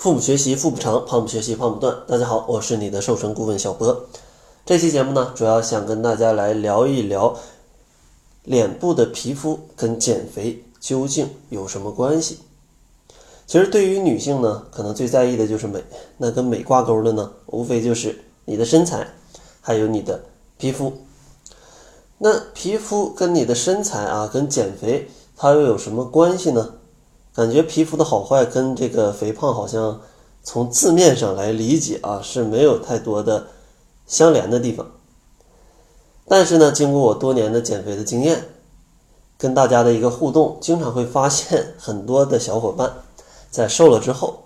腹部学习腹部长，胖不学习胖不断。大家好，我是你的瘦身顾问小波。这期节目呢，主要想跟大家来聊一聊脸部的皮肤跟减肥究竟有什么关系。其实对于女性呢，可能最在意的就是美。那跟美挂钩的呢，无非就是你的身材，还有你的皮肤。那皮肤跟你的身材啊，跟减肥它又有什么关系呢？感觉皮肤的好坏跟这个肥胖好像从字面上来理解啊是没有太多的相连的地方。但是呢，经过我多年的减肥的经验，跟大家的一个互动，经常会发现很多的小伙伴在瘦了之后，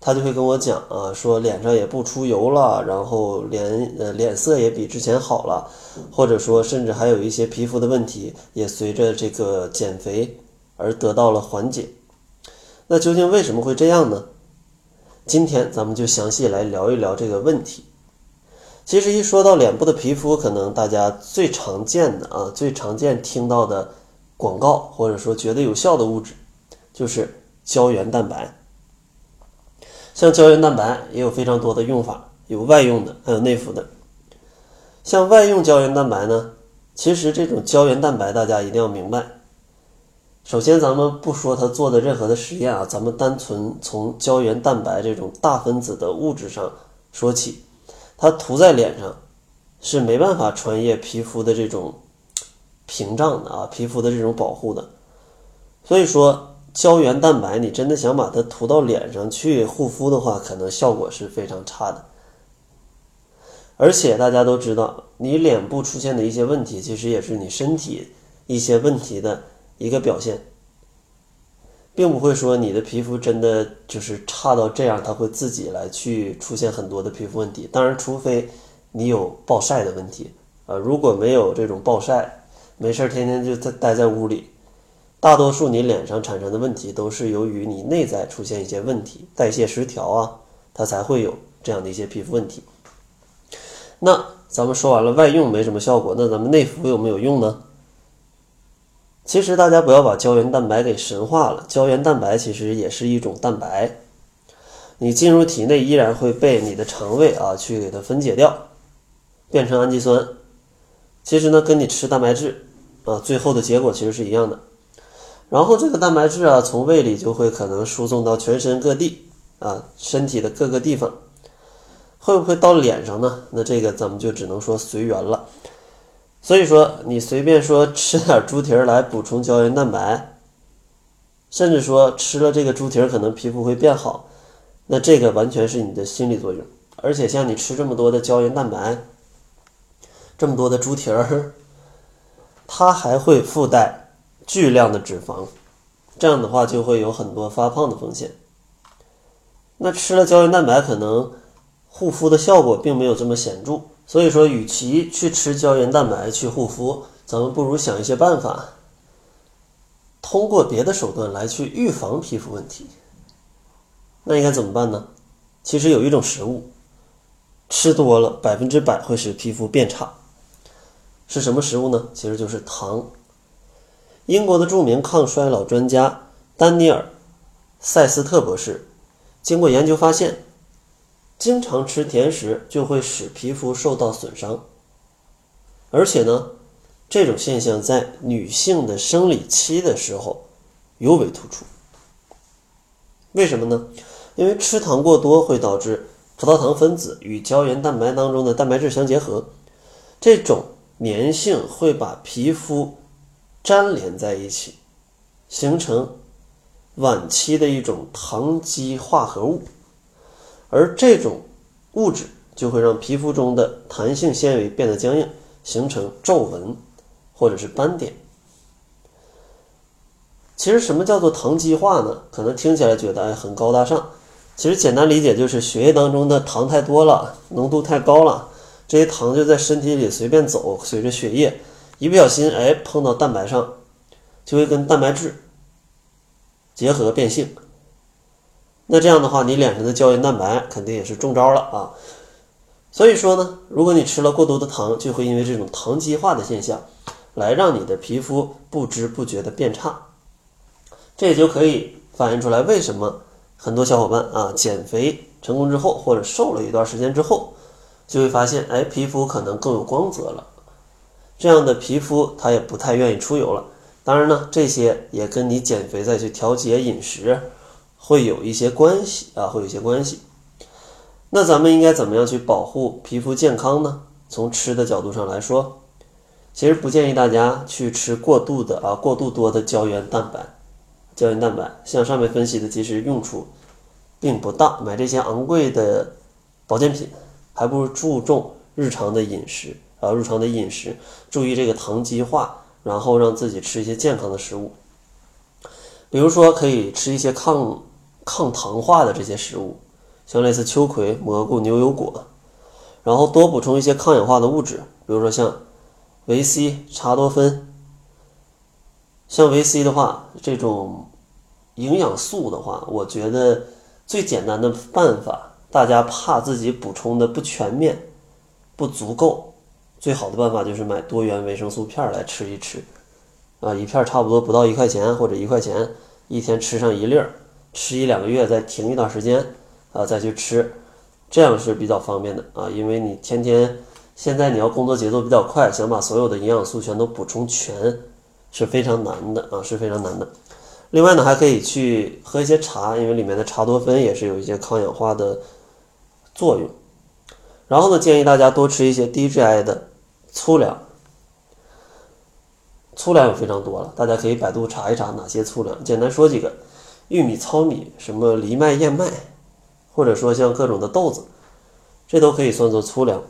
他就会跟我讲啊，说脸上也不出油了，然后脸呃脸色也比之前好了，或者说甚至还有一些皮肤的问题也随着这个减肥而得到了缓解。那究竟为什么会这样呢？今天咱们就详细来聊一聊这个问题。其实一说到脸部的皮肤，可能大家最常见的啊，最常见听到的广告或者说觉得有效的物质，就是胶原蛋白。像胶原蛋白也有非常多的用法，有外用的，还有内服的。像外用胶原蛋白呢，其实这种胶原蛋白大家一定要明白。首先，咱们不说他做的任何的实验啊，咱们单纯从胶原蛋白这种大分子的物质上说起，它涂在脸上是没办法穿越皮肤的这种屏障的啊，皮肤的这种保护的。所以说，胶原蛋白你真的想把它涂到脸上去护肤的话，可能效果是非常差的。而且大家都知道，你脸部出现的一些问题，其实也是你身体一些问题的。一个表现，并不会说你的皮肤真的就是差到这样，它会自己来去出现很多的皮肤问题。当然，除非你有暴晒的问题，呃，如果没有这种暴晒，没事天天就在待在屋里，大多数你脸上产生的问题都是由于你内在出现一些问题，代谢失调啊，它才会有这样的一些皮肤问题。那咱们说完了外用没什么效果，那咱们内服有没有用呢？其实大家不要把胶原蛋白给神化了，胶原蛋白其实也是一种蛋白，你进入体内依然会被你的肠胃啊去给它分解掉，变成氨基酸。其实呢，跟你吃蛋白质啊，最后的结果其实是一样的。然后这个蛋白质啊，从胃里就会可能输送到全身各地啊，身体的各个地方，会不会到脸上呢？那这个咱们就只能说随缘了。所以说，你随便说吃点猪蹄儿来补充胶原蛋白，甚至说吃了这个猪蹄儿可能皮肤会变好，那这个完全是你的心理作用。而且像你吃这么多的胶原蛋白，这么多的猪蹄儿，它还会附带巨量的脂肪，这样的话就会有很多发胖的风险。那吃了胶原蛋白，可能护肤的效果并没有这么显著。所以说，与其去吃胶原蛋白去护肤，咱们不如想一些办法，通过别的手段来去预防皮肤问题。那应该怎么办呢？其实有一种食物，吃多了百分之百会使皮肤变差。是什么食物呢？其实就是糖。英国的著名抗衰老专家丹尼尔·塞斯特博士经过研究发现。经常吃甜食就会使皮肤受到损伤，而且呢，这种现象在女性的生理期的时候尤为突出。为什么呢？因为吃糖过多会导致葡萄糖分子与胶原蛋白当中的蛋白质相结合，这种粘性会把皮肤粘连在一起，形成晚期的一种糖基化合物。而这种物质就会让皮肤中的弹性纤维变得僵硬，形成皱纹或者是斑点。其实什么叫做糖基化呢？可能听起来觉得哎很高大上，其实简单理解就是血液当中的糖太多了，浓度太高了，这些糖就在身体里随便走，随着血液一不小心哎碰到蛋白上，就会跟蛋白质结合变性。那这样的话，你脸上的胶原蛋白肯定也是中招了啊！所以说呢，如果你吃了过多的糖，就会因为这种糖基化的现象，来让你的皮肤不知不觉的变差。这也就可以反映出来，为什么很多小伙伴啊，减肥成功之后，或者瘦了一段时间之后，就会发现，哎，皮肤可能更有光泽了。这样的皮肤，它也不太愿意出油了。当然呢，这些也跟你减肥再去调节饮食，会有一些关系啊，会有一些关系。那咱们应该怎么样去保护皮肤健康呢？从吃的角度上来说，其实不建议大家去吃过度的啊，过度多的胶原蛋白。胶原蛋白像上面分析的，其实用处并不大。买这些昂贵的保健品，还不如注重日常的饮食啊，日常的饮食，注意这个糖基化，然后让自己吃一些健康的食物。比如说，可以吃一些抗抗糖化的这些食物，像类似秋葵、蘑菇、牛油果，然后多补充一些抗氧化的物质，比如说像维 C、茶多酚。像维 C 的话，这种营养素的话，我觉得最简单的办法，大家怕自己补充的不全面、不足够，最好的办法就是买多元维生素片来吃一吃，啊，一片差不多不到一块钱或者一块钱，一天吃上一粒儿，吃一两个月再停一段时间，啊，再去吃，这样是比较方便的啊，因为你天天现在你要工作节奏比较快，想把所有的营养素全都补充全。是非常难的啊，是非常难的。另外呢，还可以去喝一些茶，因为里面的茶多酚也是有一些抗氧化的作用。然后呢，建议大家多吃一些低 GI 的粗粮。粗粮有非常多了，大家可以百度查一查哪些粗粮。简单说几个：玉米、糙米、什么藜麦、燕麦，或者说像各种的豆子，这都可以算作粗粮，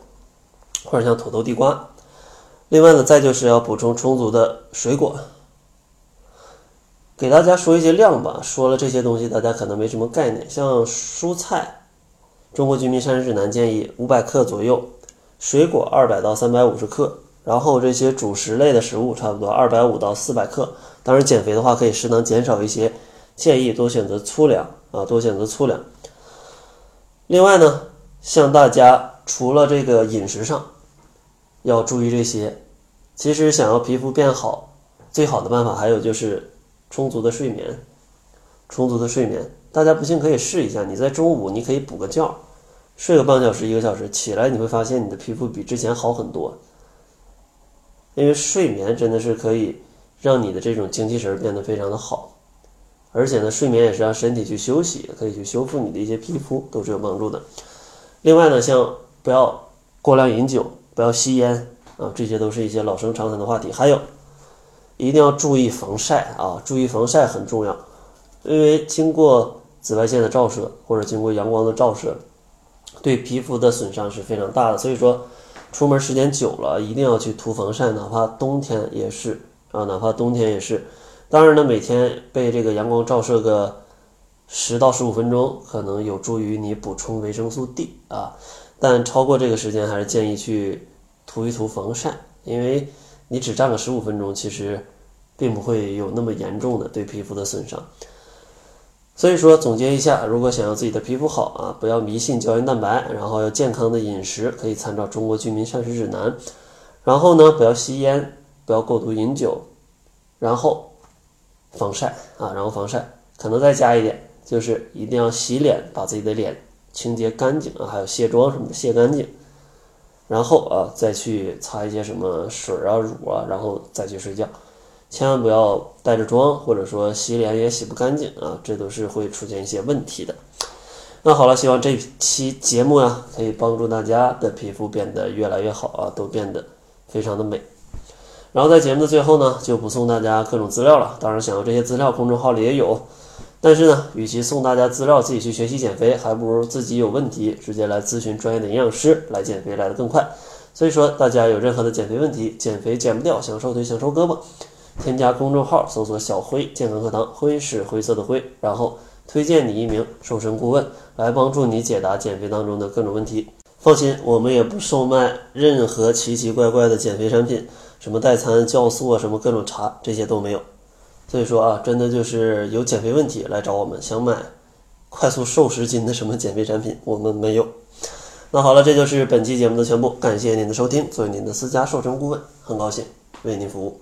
或者像土豆、地瓜。另外呢，再就是要补充充足的水果。给大家说一些量吧，说了这些东西，大家可能没什么概念。像蔬菜，中国居民膳食指南建议五百克左右；水果二百到三百五十克；然后这些主食类的食物差不多二百五到四百克。当然，减肥的话可以适当减少一些，建议多选择粗粮啊，多选择粗粮。另外呢，像大家除了这个饮食上，要注意这些。其实想要皮肤变好，最好的办法还有就是充足的睡眠。充足的睡眠，大家不信可以试一下。你在中午你可以补个觉，睡个半小时一个小时，起来你会发现你的皮肤比之前好很多。因为睡眠真的是可以让你的这种精气神变得非常的好，而且呢，睡眠也是让身体去休息，可以去修复你的一些皮肤，都是有帮助的。另外呢，像不要过量饮酒，不要吸烟。啊，这些都是一些老生常谈的话题。还有，一定要注意防晒啊，注意防晒很重要，因为经过紫外线的照射或者经过阳光的照射，对皮肤的损伤是非常大的。所以说，出门时间久了，一定要去涂防晒，哪怕冬天也是啊，哪怕冬天也是。当然呢，每天被这个阳光照射个十到十五分钟，可能有助于你补充维生素 D 啊，但超过这个时间，还是建议去。涂一涂防晒，因为你只站个十五分钟，其实并不会有那么严重的对皮肤的损伤。所以说，总结一下，如果想要自己的皮肤好啊，不要迷信胶原蛋白，然后要健康的饮食，可以参照《中国居民膳食指南》。然后呢，不要吸烟，不要过度饮酒，然后防晒啊，然后防晒，可能再加一点，就是一定要洗脸，把自己的脸清洁干净啊，还有卸妆什么的卸干净。然后啊，再去擦一些什么水啊、乳啊，然后再去睡觉，千万不要带着妆，或者说洗脸也洗不干净啊，这都是会出现一些问题的。那好了，希望这期节目呀，可以帮助大家的皮肤变得越来越好啊，都变得非常的美。然后在节目的最后呢，就不送大家各种资料了，当然想要这些资料，公众号里也有。但是呢，与其送大家资料自己去学习减肥，还不如自己有问题直接来咨询专业的营养师来减肥来的更快。所以说，大家有任何的减肥问题，减肥减不掉，想瘦腿想瘦胳膊，添加公众号搜索“小辉健康课堂”，辉是灰色的灰，然后推荐你一名瘦身顾问来帮助你解答减肥当中的各种问题。放心，我们也不售卖任何奇奇怪怪的减肥产品，什么代餐酵素啊，什么各种茶，这些都没有。所以说啊，真的就是有减肥问题来找我们，想买快速瘦十斤的什么减肥产品，我们没有。那好了，这就是本期节目的全部，感谢您的收听。作为您的私家瘦身顾问，很高兴为您服务。